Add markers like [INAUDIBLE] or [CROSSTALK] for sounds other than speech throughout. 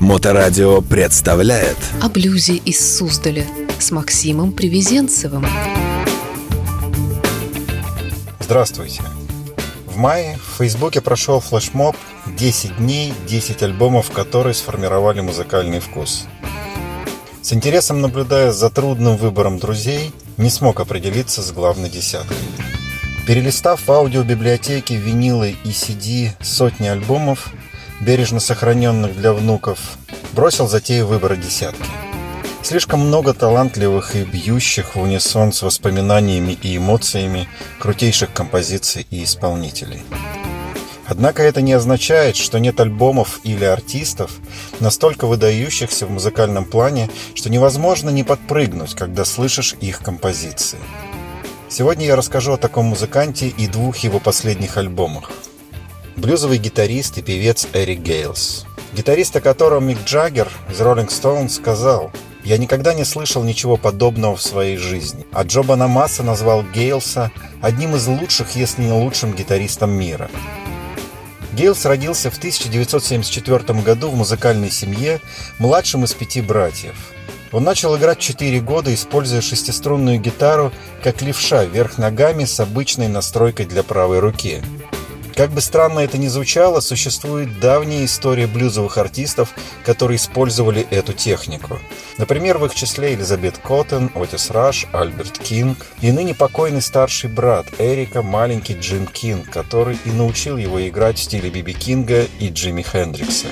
Моторадио представляет О блюзе из Суздаля с Максимом Привезенцевым. Здравствуйте! В мае в Фейсбуке прошел флешмоб «10 дней, 10 альбомов, которые сформировали музыкальный вкус». С интересом наблюдая за трудным выбором друзей, не смог определиться с главной десяткой. Перелистав в аудиобиблиотеке винилы и CD сотни альбомов, бережно сохраненных для внуков, бросил затею выбора десятки. Слишком много талантливых и бьющих в унисон с воспоминаниями и эмоциями крутейших композиций и исполнителей. Однако это не означает, что нет альбомов или артистов, настолько выдающихся в музыкальном плане, что невозможно не подпрыгнуть, когда слышишь их композиции. Сегодня я расскажу о таком музыканте и двух его последних альбомах – блюзовый гитарист и певец Эрик Гейлс. Гитарист, о котором Мик Джаггер из Rolling Stones сказал «Я никогда не слышал ничего подобного в своей жизни». А Джо Бонамасса назвал Гейлса одним из лучших, если не лучшим гитаристом мира. Гейлс родился в 1974 году в музыкальной семье, младшим из пяти братьев. Он начал играть 4 года, используя шестиструнную гитару как левша вверх ногами с обычной настройкой для правой руки – как бы странно это ни звучало, существует давняя история блюзовых артистов, которые использовали эту технику. Например, в их числе Элизабет Коттен, Отис Раш, Альберт Кинг и ныне покойный старший брат Эрика, маленький Джим Кинг, который и научил его играть в стиле Би Би Кинга и Джимми Хендрикса.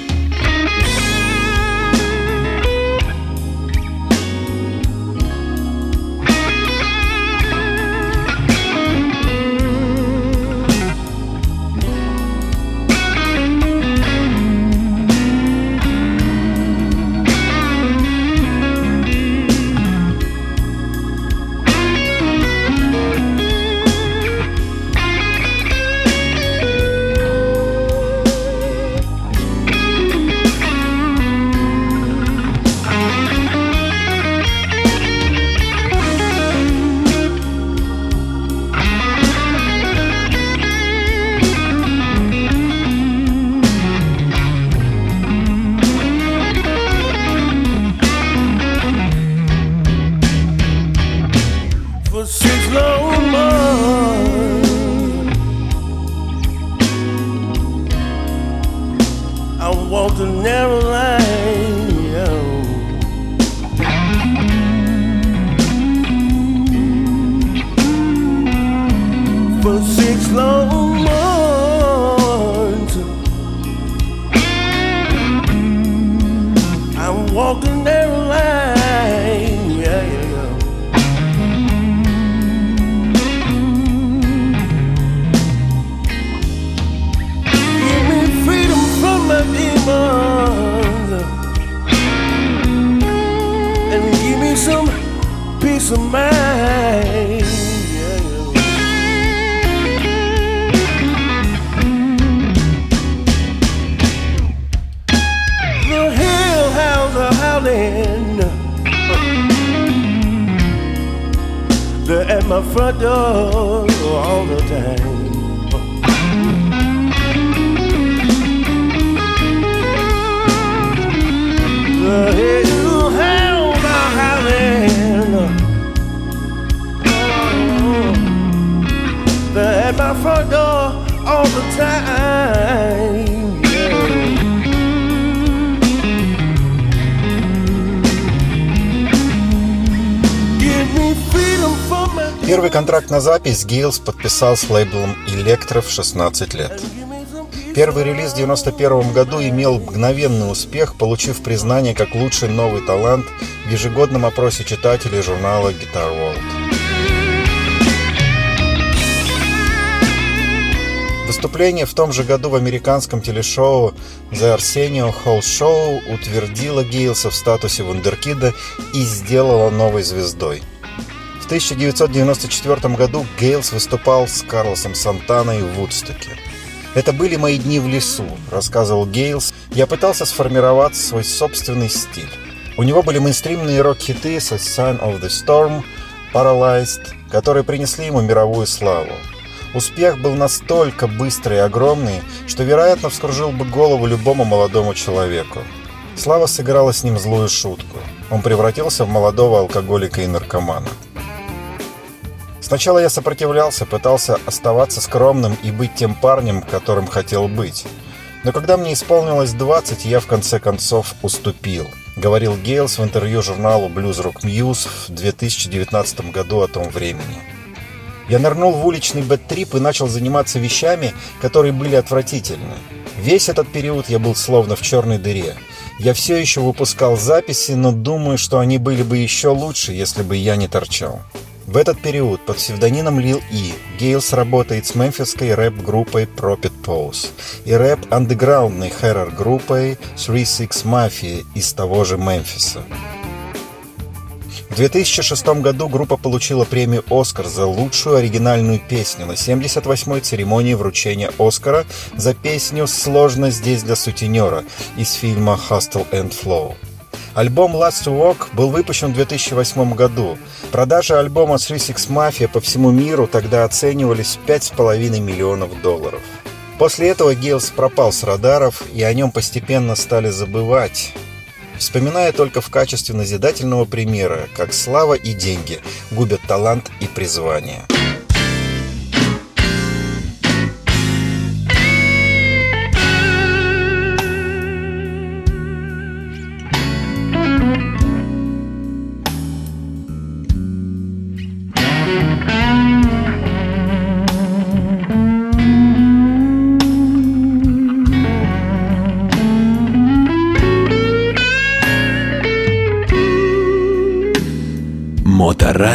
for six long months. I walked a narrow line. My front door all the time. The hellhounds are howling. at my front door all the time. Первый контракт на запись Гейлс подписал с лейблом Electro в 16 лет. Первый релиз в 1991 году имел мгновенный успех, получив признание как лучший новый талант в ежегодном опросе читателей журнала Guitar World. Выступление в том же году в американском телешоу The Arsenio Hall Show утвердило Гейлса в статусе вундеркида и сделало новой звездой. В 1994 году Гейлс выступал с Карлосом Сантаной в Вудстоке. «Это были мои дни в лесу», — рассказывал Гейлс. «Я пытался сформировать свой собственный стиль. У него были мейнстримные рок-хиты со Sign of the Storm, Paralyzed, которые принесли ему мировую славу. Успех был настолько быстрый и огромный, что, вероятно, вскружил бы голову любому молодому человеку. Слава сыграла с ним злую шутку. Он превратился в молодого алкоголика и наркомана. Сначала я сопротивлялся, пытался оставаться скромным и быть тем парнем, которым хотел быть. Но когда мне исполнилось 20, я в конце концов уступил. Говорил Гейлс в интервью журналу Blues Rock Muse в 2019 году о том времени. Я нырнул в уличный бэт-трип и начал заниматься вещами, которые были отвратительны. Весь этот период я был словно в черной дыре. Я все еще выпускал записи, но думаю, что они были бы еще лучше, если бы я не торчал. В этот период под псевдонимом Lil E Гейлс работает с мемфисской рэп-группой Prophet Pose и рэп-андеграундной хоррор-группой Three Six Mafia из того же Мемфиса. В 2006 году группа получила премию «Оскар» за лучшую оригинальную песню на 78-й церемонии вручения «Оскара» за песню «Сложно здесь для сутенера» из фильма «Hustle and Flow». Альбом «Last Walk» был выпущен в 2008 году. Продажи альбома Three Six Mafia по всему миру тогда оценивались в 5,5 миллионов долларов. После этого Гейлс пропал с радаров, и о нем постепенно стали забывать вспоминая только в качестве назидательного примера, как слава и деньги губят талант и призвание.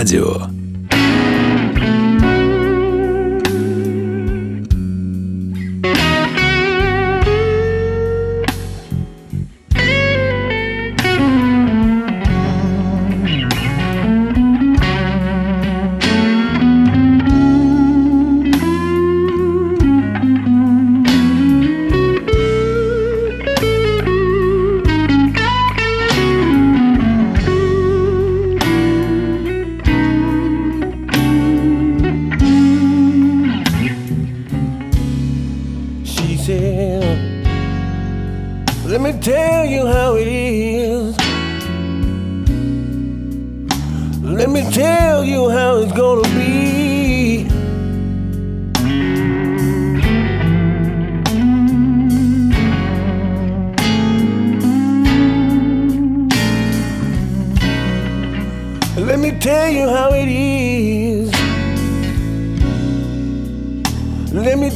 Моторадио.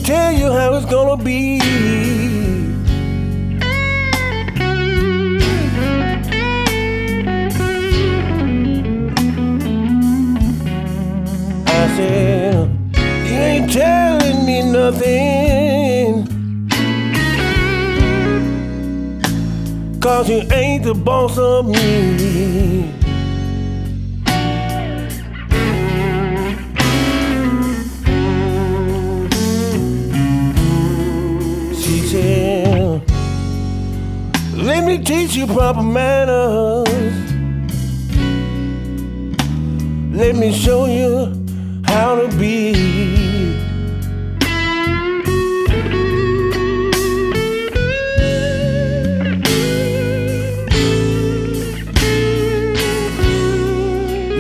Tell you how it's gonna be. I said, You ain't telling me nothing. Cause you ain't the boss of me. Teach you proper manners. Let me show you how to be.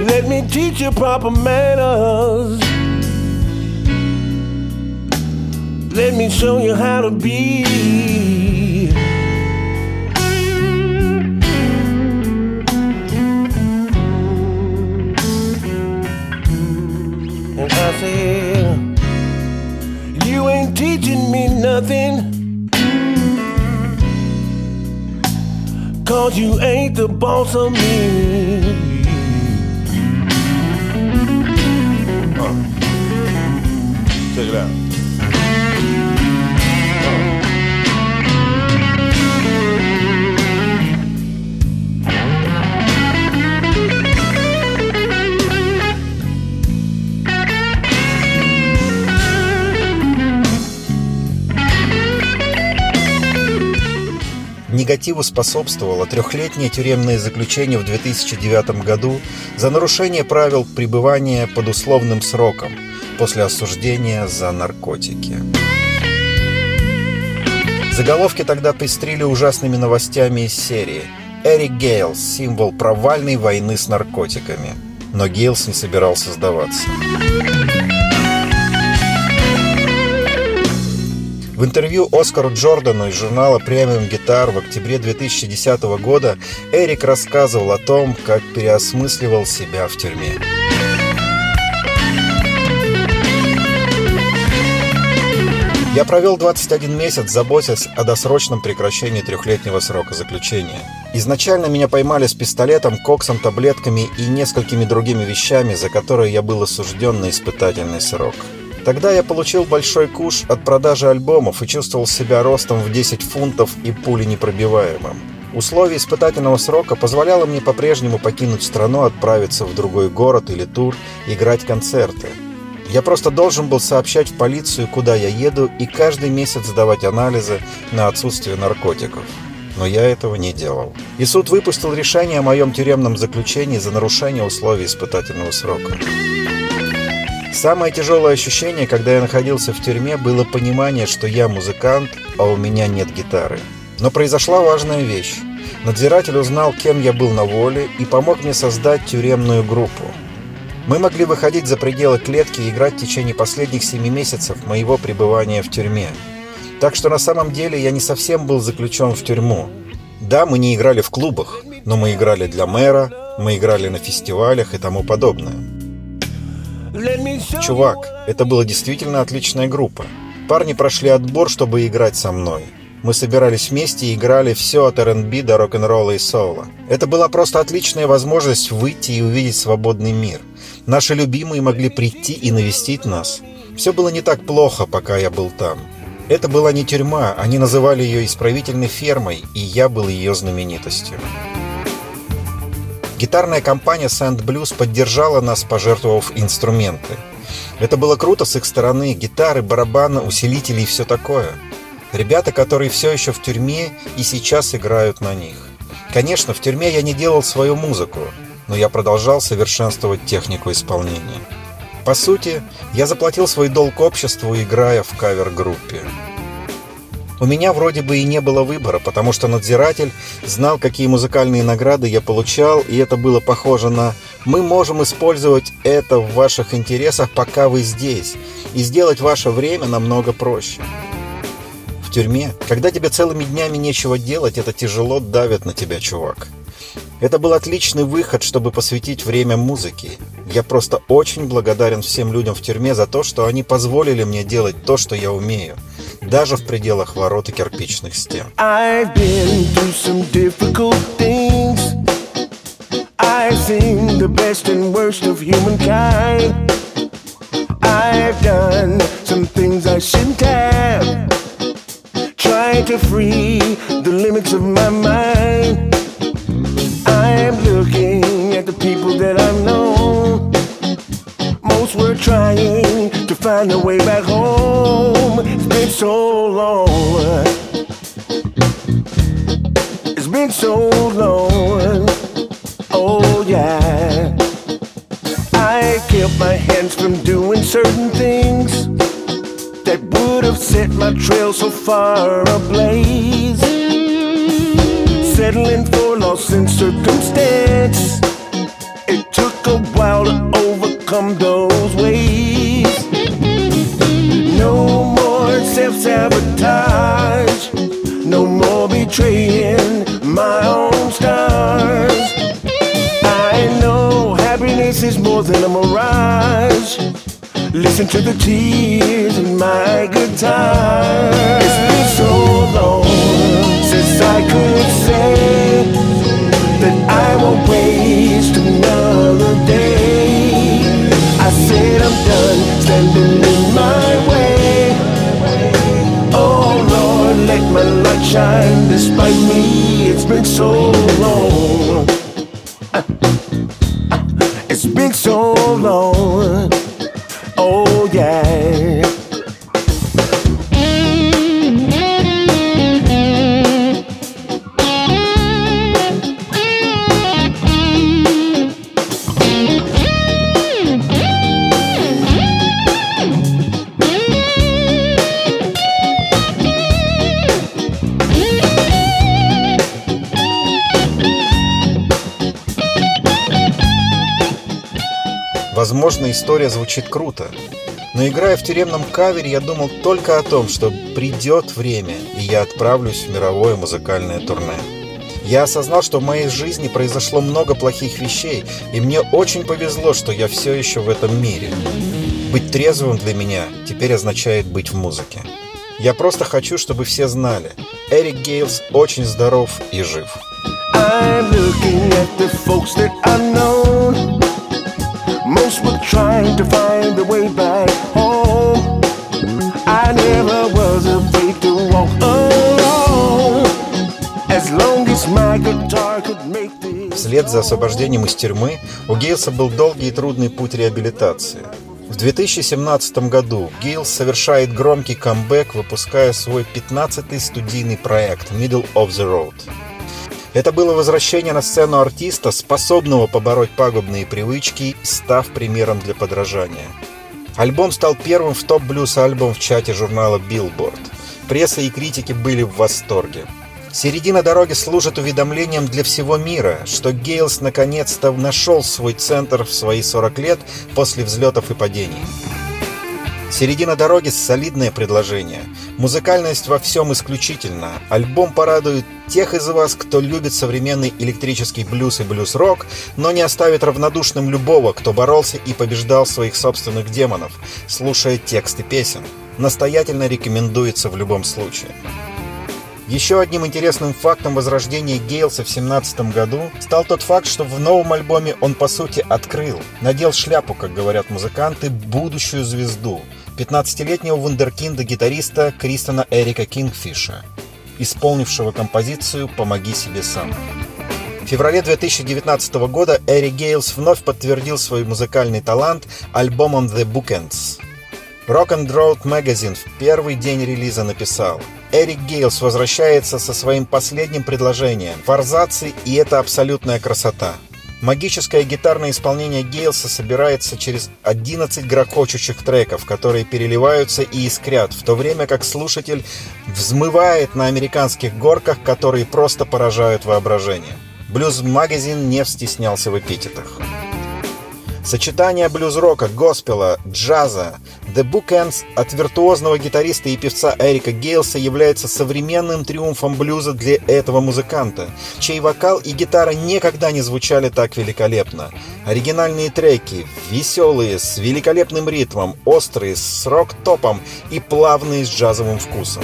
Let me teach you proper manners. Let me show you how to be. You ain't teaching me nothing. Cause you ain't the boss of me. Негативу способствовало трехлетнее тюремное заключение в 2009 году за нарушение правил пребывания под условным сроком после осуждения за наркотики. Заголовки тогда пестрили ужасными новостями из серии «Эрик Гейлс – символ провальной войны с наркотиками». Но Гейлс не собирался сдаваться. В интервью Оскару Джордану из журнала Premium Guitar в октябре 2010 года Эрик рассказывал о том, как переосмысливал себя в тюрьме. Я провел 21 месяц, заботясь о досрочном прекращении трехлетнего срока заключения. Изначально меня поймали с пистолетом, коксом, таблетками и несколькими другими вещами, за которые я был осужден на испытательный срок. Тогда я получил большой куш от продажи альбомов и чувствовал себя ростом в 10 фунтов и пули непробиваемым. Условия испытательного срока позволяло мне по-прежнему покинуть страну, отправиться в другой город или тур, играть концерты. Я просто должен был сообщать в полицию, куда я еду, и каждый месяц сдавать анализы на отсутствие наркотиков. Но я этого не делал. И суд выпустил решение о моем тюремном заключении за нарушение условий испытательного срока. Самое тяжелое ощущение, когда я находился в тюрьме, было понимание, что я музыкант, а у меня нет гитары. Но произошла важная вещь. Надзиратель узнал, кем я был на воле, и помог мне создать тюремную группу. Мы могли выходить за пределы клетки и играть в течение последних семи месяцев моего пребывания в тюрьме. Так что на самом деле я не совсем был заключен в тюрьму. Да, мы не играли в клубах, но мы играли для мэра, мы играли на фестивалях и тому подобное. Чувак, это была действительно отличная группа. Парни прошли отбор, чтобы играть со мной. Мы собирались вместе и играли все от R&B до рок-н-ролла и соло. Это была просто отличная возможность выйти и увидеть свободный мир. Наши любимые могли прийти и навестить нас. Все было не так плохо, пока я был там. Это была не тюрьма, они называли ее исправительной фермой, и я был ее знаменитостью. Гитарная компания Sand Blues поддержала нас, пожертвовав инструменты. Это было круто с их стороны, гитары, барабаны, усилители и все такое. Ребята, которые все еще в тюрьме и сейчас играют на них. Конечно, в тюрьме я не делал свою музыку, но я продолжал совершенствовать технику исполнения. По сути, я заплатил свой долг обществу, играя в кавер-группе. У меня вроде бы и не было выбора, потому что надзиратель знал, какие музыкальные награды я получал, и это было похоже на «мы можем использовать это в ваших интересах, пока вы здесь, и сделать ваше время намного проще». В тюрьме, когда тебе целыми днями нечего делать, это тяжело давит на тебя, чувак. Это был отличный выход, чтобы посвятить время музыке. Я просто очень благодарен всем людям в тюрьме за то, что они позволили мне делать то, что я умею – даже в пределах ворот и кирпичных стен. I've done some things I shouldn't have. Trying to free the limits of my mind. I'm looking at the people that I've known. Most were trying to find a way back home. So long. It's been so long. Oh, yeah. I kept my hands from doing certain things that would have set my trail so far ablaze. Settling for loss in circumstance. It took a while to overcome those sabotage. No more betraying my own stars. I know happiness is more than a mirage. Listen to the tears in my guitar. It's been so long since I could say that I won't waste another day. I said I'm done standing Let my light shine despite me. It's been so long. It's been so long. Возможно, история звучит круто. Но играя в тюремном кавере, я думал только о том, что придет время, и я отправлюсь в мировое музыкальное турне. Я осознал, что в моей жизни произошло много плохих вещей, и мне очень повезло, что я все еще в этом мире. Быть трезвым для меня теперь означает быть в музыке. Я просто хочу, чтобы все знали. Эрик Гейлс очень здоров и жив. I'm looking at the folks that I know. Trying to find the way back home. I never was afraid to walk alone. As long as my guitar could make. Вслед за освобождением из тюрьмы у Гейлса был долгий и трудный путь реабилитации. В 2017 году Гейлс совершает громкий камбэк, выпуская свой 15-й студийный проект «Middle of the Road». Это было возвращение на сцену артиста, способного побороть пагубные привычки, став примером для подражания. Альбом стал первым в топ-блюз альбом в чате журнала Billboard. Пресса и критики были в восторге. Середина дороги служит уведомлением для всего мира, что Гейлс наконец-то нашел свой центр в свои 40 лет после взлетов и падений. Середина дороги – солидное предложение. Музыкальность во всем исключительно. Альбом порадует тех из вас, кто любит современный электрический блюз и блюз-рок, но не оставит равнодушным любого, кто боролся и побеждал своих собственных демонов, слушая тексты песен. Настоятельно рекомендуется в любом случае. Еще одним интересным фактом возрождения Гейлса в 2017 году стал тот факт, что в новом альбоме он по сути открыл, надел шляпу, как говорят музыканты, будущую звезду, 15-летнего вундеркинда-гитариста Кристона Эрика Кингфиша, исполнившего композицию «Помоги себе сам». В феврале 2019 года Эри Гейлс вновь подтвердил свой музыкальный талант альбомом The Bookends. Rock and Roll Magazine в первый день релиза написал Эрик Гейлс возвращается со своим последним предложением «Форзаций, и это абсолютная красота». Магическое гитарное исполнение Гейлса собирается через 11 грохочущих треков, которые переливаются и искрят, в то время как слушатель взмывает на американских горках, которые просто поражают воображение. Блюз Магазин не стеснялся в эпитетах. Сочетание блюз-рока, госпела, джаза, The Bookends от виртуозного гитариста и певца Эрика Гейлса является современным триумфом блюза для этого музыканта, чей вокал и гитара никогда не звучали так великолепно. Оригинальные треки, веселые, с великолепным ритмом, острые, с рок-топом и плавные с джазовым вкусом.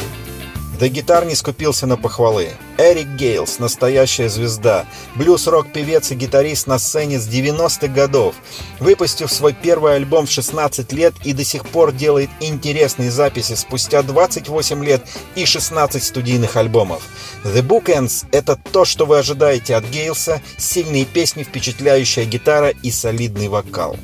The гитар не скупился на похвалы. Эрик Гейлс – настоящая звезда, блюз-рок-певец и гитарист на сцене с 90-х годов, выпустив свой первый альбом в 16 лет и до сих пор делает интересные записи спустя 28 лет и 16 студийных альбомов. The Bookends – это то, что вы ожидаете от Гейлса, сильные песни, впечатляющая гитара и солидный вокал.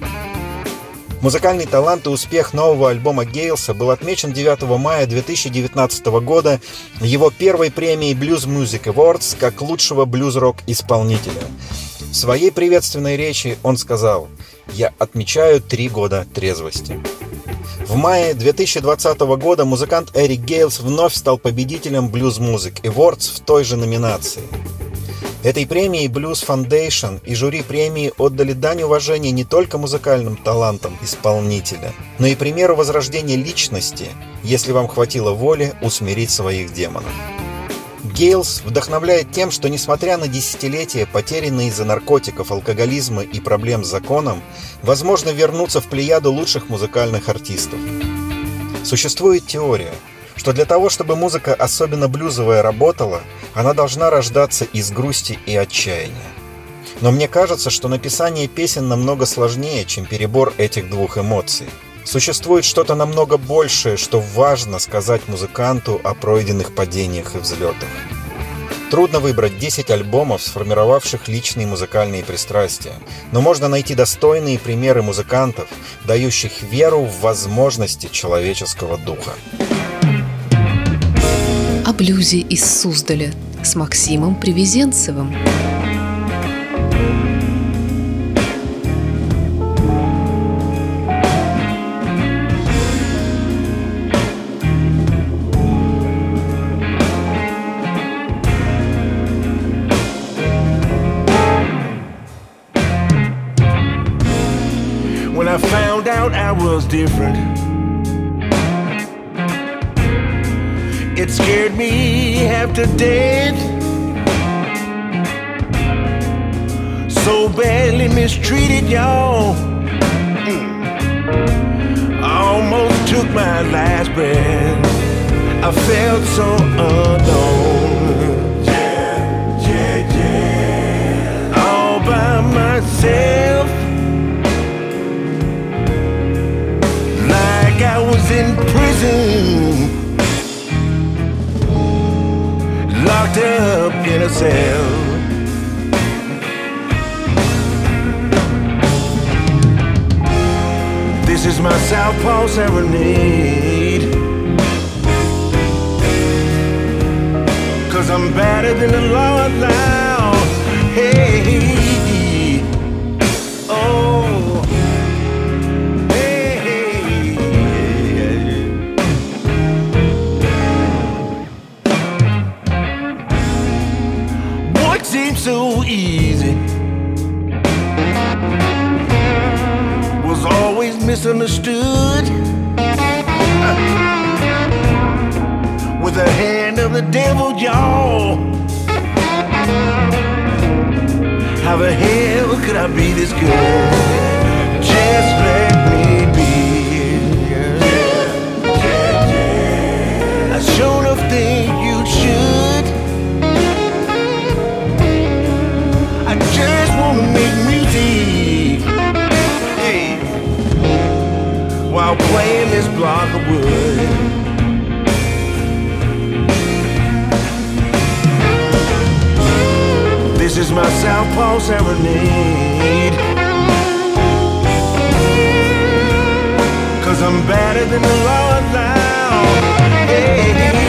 Музыкальный талант и успех нового альбома Гейлса был отмечен 9 мая 2019 года его первой премией Blues Music Awards как лучшего блюз-рок-исполнителя. В своей приветственной речи он сказал «Я отмечаю три года трезвости». В мае 2020 года музыкант Эрик Гейлс вновь стал победителем Blues Music Awards в той же номинации – Этой премии Blues Foundation и жюри премии отдали дань уважения не только музыкальным талантам исполнителя, но и примеру возрождения личности, если вам хватило воли усмирить своих демонов. Гейлс вдохновляет тем, что несмотря на десятилетия, потерянные из-за наркотиков, алкоголизма и проблем с законом, возможно вернуться в плеяду лучших музыкальных артистов. Существует теория – что для того, чтобы музыка, особенно блюзовая, работала, она должна рождаться из грусти и отчаяния. Но мне кажется, что написание песен намного сложнее, чем перебор этих двух эмоций. Существует что-то намного большее, что важно сказать музыканту о пройденных падениях и взлетах. Трудно выбрать 10 альбомов, сформировавших личные музыкальные пристрастия, но можно найти достойные примеры музыкантов, дающих веру в возможности человеческого духа блюзе из Суздаля с Максимом Привезенцевым. When I found out I was different It scared me half to death. So badly mistreated, y'all. Mm. Almost took my last breath. I felt so alone. Yeah, yeah, yeah. All by myself. Like I was in prison. Locked up in a cell. This is my Southpaw serenade. Cause I'm better than the law allows. Hey, [LAUGHS] With the hand of the devil, y'all. How the hell could I be this good? Just While playing this block of wood. This is my Southpaw serenade. Cause I'm better than the law allows. Hey.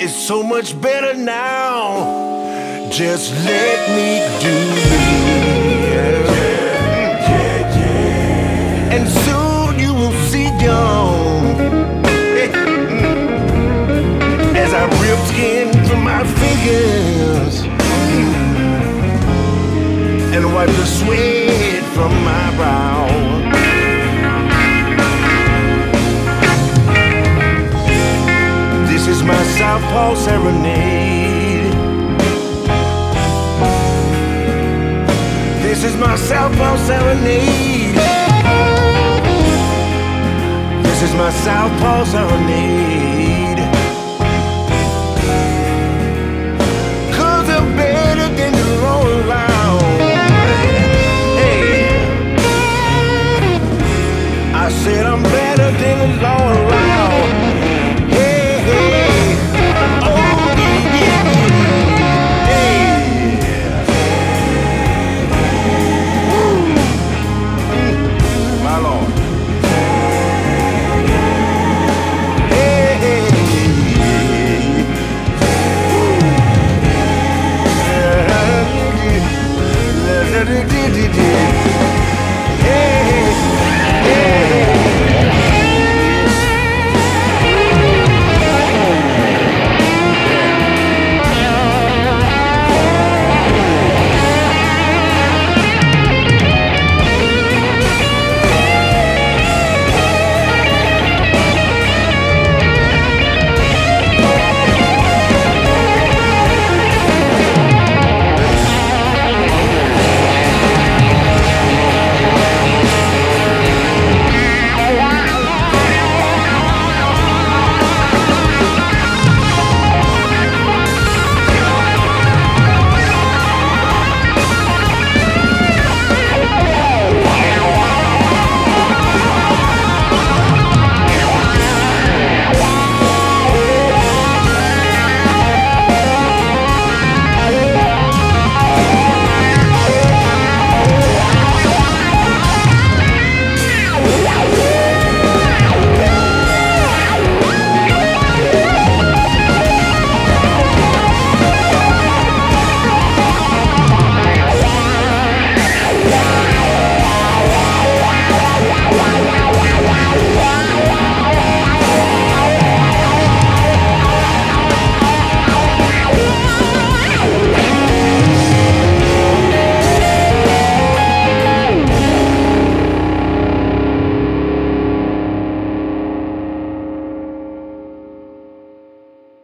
It's so much better now. Just let me do me. And soon you will see dawn. As I rip skin from my fingers and wipe the sweat from my brow. Paul serenade. This is my South Pole serenade. This is my South Pole serenade. Cause I'm better than the roll around. Hey. I said I'm better than the law.